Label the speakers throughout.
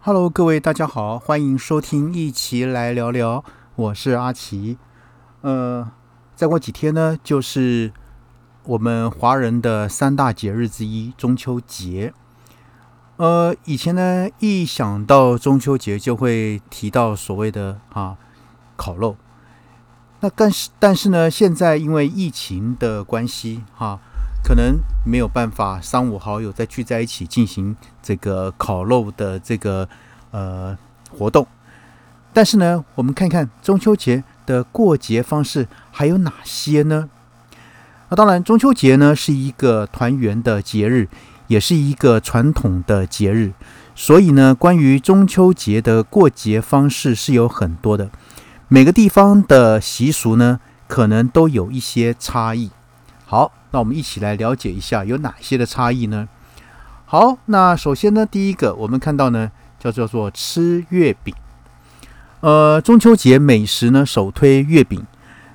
Speaker 1: Hello，各位大家好，欢迎收听一起来聊聊，我是阿奇。呃，再过几天呢，就是我们华人的三大节日之一中秋节。呃，以前呢，一想到中秋节就会提到所谓的啊烤肉。那但是但是呢，现在因为疫情的关系，哈。可能没有办法，三五好友再聚在一起进行这个烤肉的这个呃活动。但是呢，我们看看中秋节的过节方式还有哪些呢？那当然，中秋节呢是一个团圆的节日，也是一个传统的节日。所以呢，关于中秋节的过节方式是有很多的，每个地方的习俗呢，可能都有一些差异。好。那我们一起来了解一下有哪些的差异呢？好，那首先呢，第一个我们看到呢，叫叫做吃月饼。呃，中秋节美食呢，首推月饼。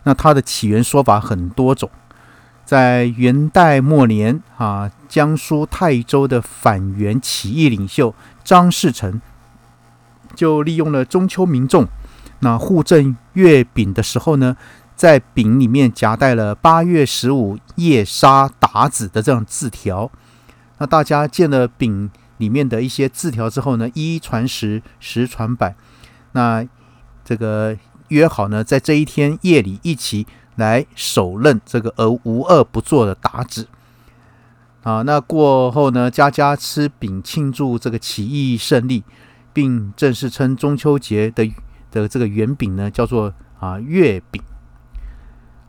Speaker 1: 那它的起源说法很多种，在元代末年啊，江苏泰州的反元起义领袖张士诚就利用了中秋民众那互赠月饼的时候呢。在饼里面夹带了八月十五夜杀鞑子的这样字条，那大家见了饼里面的一些字条之后呢，一传十，十传百，那这个约好呢，在这一天夜里一起来手刃这个而无恶不作的鞑子啊。那过后呢，家家吃饼庆祝这个起义胜利，并正式称中秋节的的这个圆饼呢，叫做啊月饼。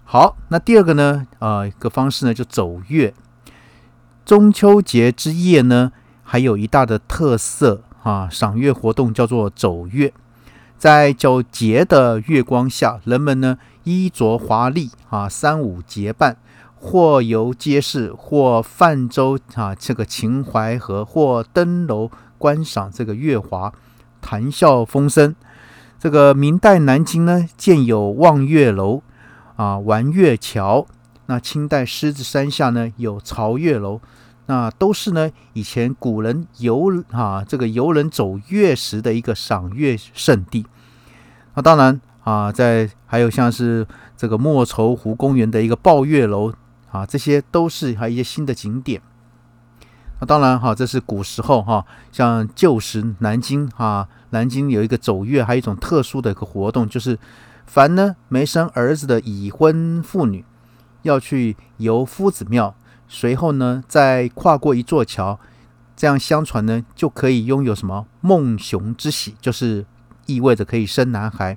Speaker 1: 好，那第二个呢？啊，一个方式呢，就走月。中秋节之夜呢，还有一大的特色啊，赏月活动叫做走月。在皎洁的月光下，人们呢衣着华丽啊，三五结伴，或游街市，或泛舟啊，这个秦淮河，或登楼观赏这个月华，谈笑风生。这个明代南京呢，建有望月楼。啊，玩月桥。那清代狮子山下呢有朝月楼，那都是呢以前古人游啊这个游人走月时的一个赏月圣地。那当然啊，在还有像是这个莫愁湖公园的一个抱月楼啊，这些都是还有一些新的景点。那当然哈，这是古时候哈，像旧时南京哈，南京有一个走月，还有一种特殊的一个活动就是。凡呢没生儿子的已婚妇女，要去游夫子庙，随后呢再跨过一座桥，这样相传呢就可以拥有什么梦熊之喜，就是意味着可以生男孩。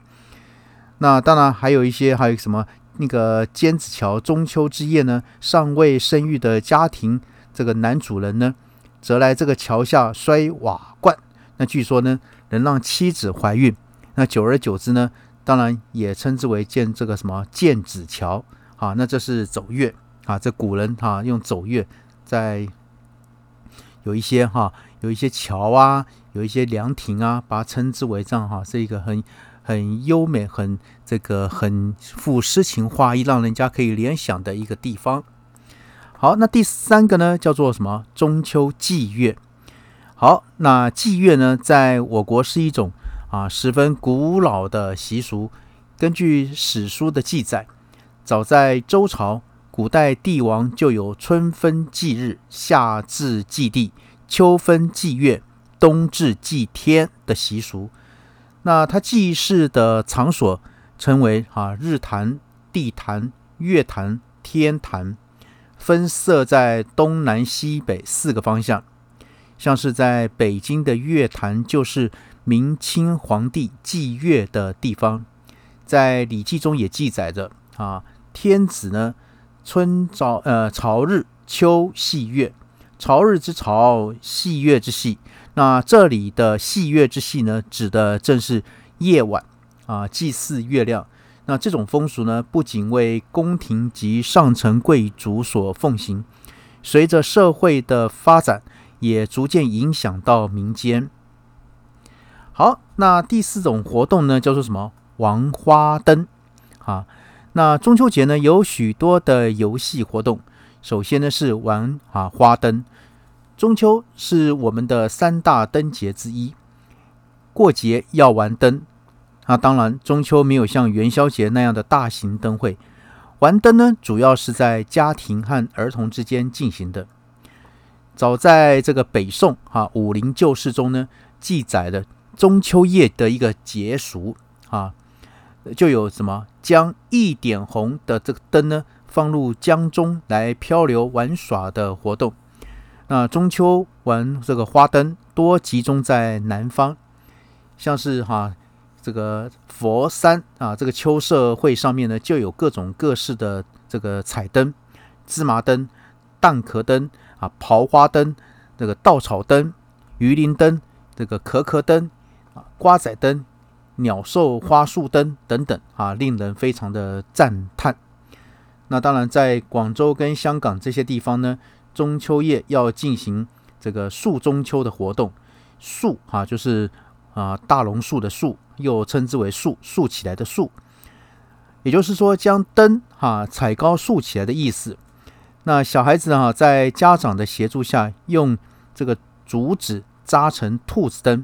Speaker 1: 那当然还有一些，还有什么那个尖子桥中秋之夜呢，尚未生育的家庭，这个男主人呢，则来这个桥下摔瓦罐，那据说呢能让妻子怀孕。那久而久之呢。当然也称之为建这个什么建子桥啊，那这是走月啊，这古人哈用走月，在有一些哈有一些桥啊，有一些凉亭啊，把它称之为这样哈，是一个很很优美、很这个很富诗情画意，让人家可以联想的一个地方。好，那第三个呢叫做什么？中秋祭月。好，那祭月呢，在我国是一种。啊，十分古老的习俗。根据史书的记载，早在周朝，古代帝王就有春分祭日、夏至祭地、秋分祭月、冬至祭天的习俗。那他祭祀的场所称为啊日坛、地坛、月坛、天坛，分设在东南西北四个方向。像是在北京的月坛，就是。明清皇帝祭月的地方，在《礼记》中也记载着啊，天子呢，春朝呃朝日，秋夕月，朝日之朝，夕月之夕。那这里的夕月之夕呢，指的正是夜晚啊，祭祀月亮。那这种风俗呢，不仅为宫廷及上层贵族所奉行，随着社会的发展，也逐渐影响到民间。好，那第四种活动呢，叫做什么？玩花灯啊。那中秋节呢，有许多的游戏活动。首先呢，是玩啊花灯。中秋是我们的三大灯节之一，过节要玩灯。那当然，中秋没有像元宵节那样的大型灯会，玩灯呢，主要是在家庭和儿童之间进行的。早在这个北宋啊《武林旧事》中呢，记载了中秋夜的一个节俗啊，就有什么将一点红的这个灯呢，放入江中来漂流玩耍的活动。那中秋玩这个花灯多集中在南方，像是哈。这个佛山啊，这个秋社会上面呢，就有各种各式的这个彩灯、芝麻灯、蛋壳灯啊、刨花灯、这个稻草灯、鱼鳞灯、这个壳壳灯、瓜仔灯、鸟兽花树灯等等啊，令人非常的赞叹。那当然，在广州跟香港这些地方呢，中秋夜要进行这个树中秋的活动，树啊，就是啊大榕树的树。又称之为竖竖起来的竖，也就是说将灯哈踩高竖起来的意思。那小孩子哈在家长的协助下，用这个竹子扎成兔子灯，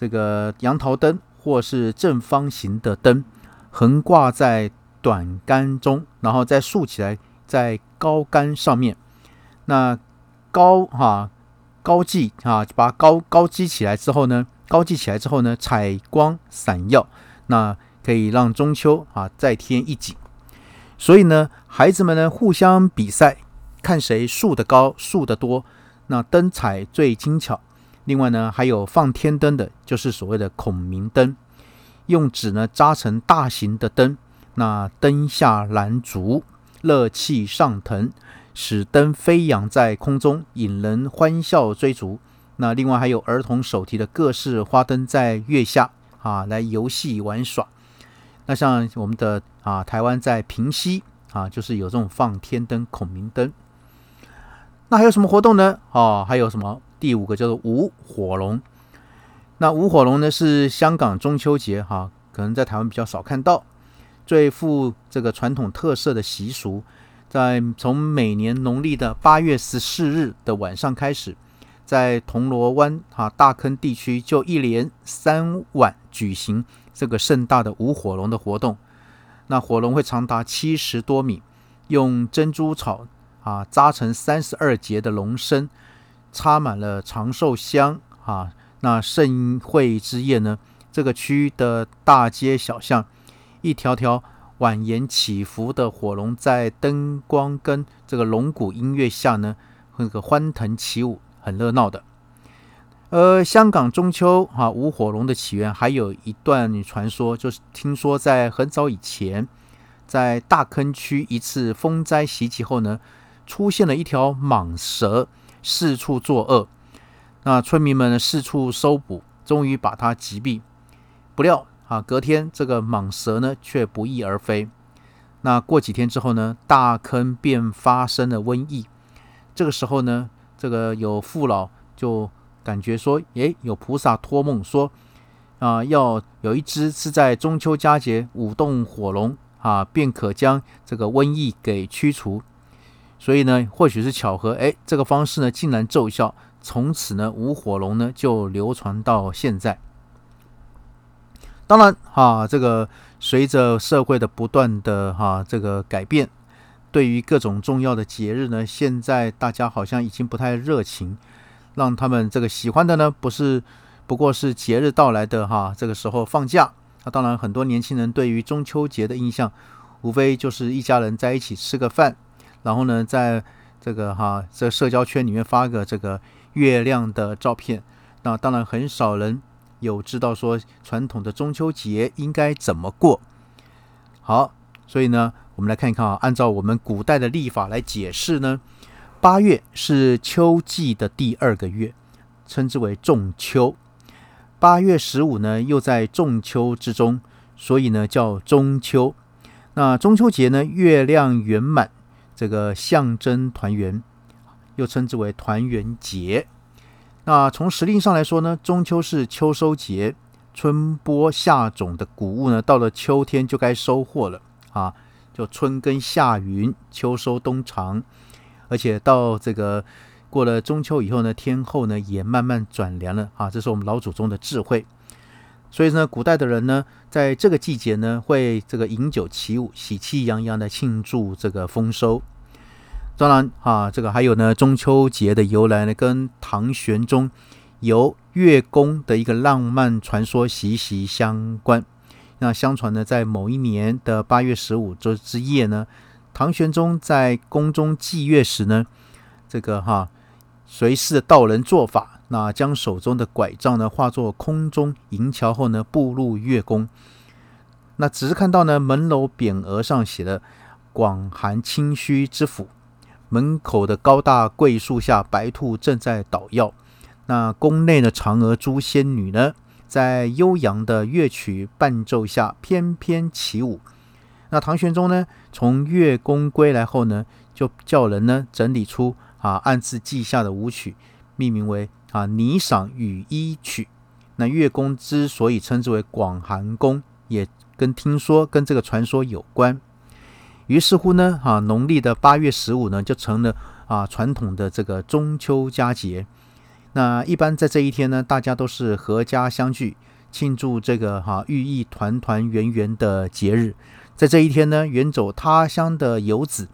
Speaker 1: 这个杨桃灯或是正方形的灯，横挂在短杆中，然后再竖起来在高杆上面。那高哈高记啊，把高高系起来之后呢？高记起来之后呢，采光闪耀，那可以让中秋啊再添一景。所以呢，孩子们呢互相比赛，看谁竖得高、竖得多，那灯彩最精巧。另外呢，还有放天灯的，就是所谓的孔明灯，用纸呢扎成大型的灯，那灯下燃烛，热气上腾，使灯飞扬在空中，引人欢笑追逐。那另外还有儿童手提的各式花灯在月下啊来游戏玩耍。那像我们的啊台湾在平溪啊，就是有这种放天灯、孔明灯。那还有什么活动呢？哦，还有什么？第五个叫做舞火龙。那舞火龙呢是香港中秋节哈，可能在台湾比较少看到，最富这个传统特色的习俗，在从每年农历的八月十四日的晚上开始。在铜锣湾啊大坑地区，就一连三晚举行这个盛大的舞火龙的活动。那火龙会长达七十多米，用珍珠草啊扎成三十二节的龙身，插满了长寿香啊。那盛会之夜呢，这个区的大街小巷，一条条蜿蜒起伏的火龙，在灯光跟这个龙鼓音乐下呢，那个欢腾起舞。很热闹的，呃，香港中秋哈舞火龙的起源还有一段传说，就是听说在很早以前，在大坑区一次风灾袭击后呢，出现了一条蟒蛇四处作恶，那村民们四处搜捕，终于把它击毙。不料啊，隔天这个蟒蛇呢却不翼而飞。那过几天之后呢，大坑便发生了瘟疫。这个时候呢。这个有父老就感觉说，诶，有菩萨托梦说，啊，要有一只是在中秋佳节舞动火龙啊，便可将这个瘟疫给驱除。所以呢，或许是巧合，诶，这个方式呢竟然奏效，从此呢舞火龙呢就流传到现在。当然，哈，这个随着社会的不断的哈这个改变。对于各种重要的节日呢，现在大家好像已经不太热情，让他们这个喜欢的呢，不是不过是节日到来的哈，这个时候放假。那当然，很多年轻人对于中秋节的印象，无非就是一家人在一起吃个饭，然后呢，在这个哈这社交圈里面发个这个月亮的照片。那当然，很少人有知道说传统的中秋节应该怎么过。好，所以呢。我们来看一看啊，按照我们古代的历法来解释呢，八月是秋季的第二个月，称之为仲秋。八月十五呢，又在仲秋之中，所以呢叫中秋。那中秋节呢，月亮圆满，这个象征团圆，又称之为团圆节。那从时令上来说呢，中秋是秋收节，春播夏种的谷物呢，到了秋天就该收获了啊。就春耕夏耘，秋收冬藏，而且到这个过了中秋以后呢，天后呢也慢慢转凉了啊。这是我们老祖宗的智慧。所以呢，古代的人呢，在这个季节呢，会这个饮酒起舞，喜气洋洋的庆祝这个丰收。当然啊，这个还有呢，中秋节的由来呢，跟唐玄宗游月宫的一个浪漫传说息息相关。那相传呢，在某一年的八月十五这之夜呢，唐玄宗在宫中祭月时呢，这个哈随侍道人做法，那将手中的拐杖呢化作空中银桥后呢，步入月宫。那只是看到呢，门楼匾额上写的“广寒清虚之府”，门口的高大桂树下，白兔正在捣药。那宫内的嫦娥诸仙女呢？在悠扬的乐曲伴奏下翩翩起舞。那唐玄宗呢，从月宫归来后呢，就叫人呢整理出啊暗自记下的舞曲，命名为啊《霓裳羽衣曲》。那月宫之所以称之为广寒宫，也跟听说跟这个传说有关。于是乎呢，啊农历的八月十五呢，就成了啊传统的这个中秋佳节。那一般在这一天呢，大家都是阖家相聚，庆祝这个哈寓意团团圆圆的节日。在这一天呢，远走他乡的游子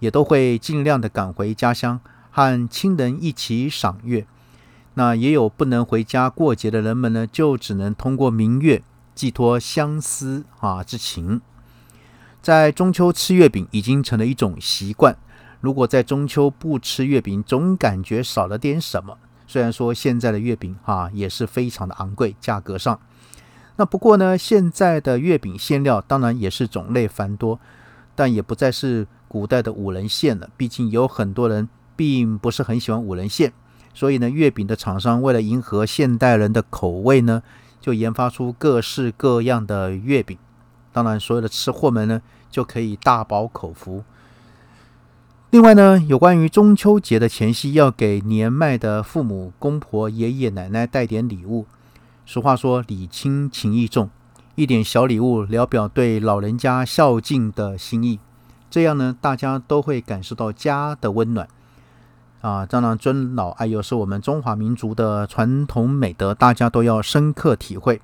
Speaker 1: 也都会尽量的赶回家乡，和亲人一起赏月。那也有不能回家过节的人们呢，就只能通过明月寄托相思啊之情。在中秋吃月饼已经成了一种习惯，如果在中秋不吃月饼，总感觉少了点什么。虽然说现在的月饼哈也是非常的昂贵，价格上，那不过呢，现在的月饼馅料当然也是种类繁多，但也不再是古代的五仁馅了。毕竟有很多人并不是很喜欢五仁馅，所以呢，月饼的厂商为了迎合现代人的口味呢，就研发出各式各样的月饼。当然，所有的吃货们呢就可以大饱口福。另外呢，有关于中秋节的前夕，要给年迈的父母、公婆、爷爷奶奶带点礼物。俗话说“礼轻情意重”，一点小礼物，聊表对老人家孝敬的心意。这样呢，大家都会感受到家的温暖。啊，当然，尊老爱幼是我们中华民族的传统美德，大家都要深刻体会。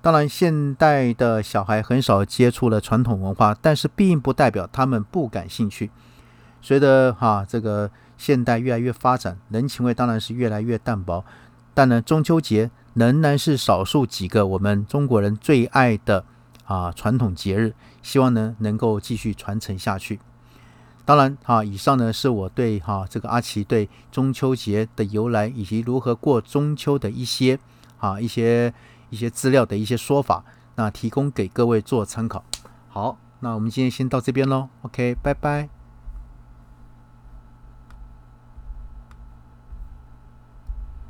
Speaker 1: 当然，现代的小孩很少接触了传统文化，但是并不代表他们不感兴趣。随着哈这个现代越来越发展，人情味当然是越来越淡薄。但呢，中秋节仍然是少数几个我们中国人最爱的啊传统节日，希望呢能够继续传承下去。当然哈，以上呢是我对哈这个阿奇对中秋节的由来以及如何过中秋的一些啊一些一些资料的一些说法，那提供给各位做参考。好，那我们今天先到这边喽。OK，拜拜。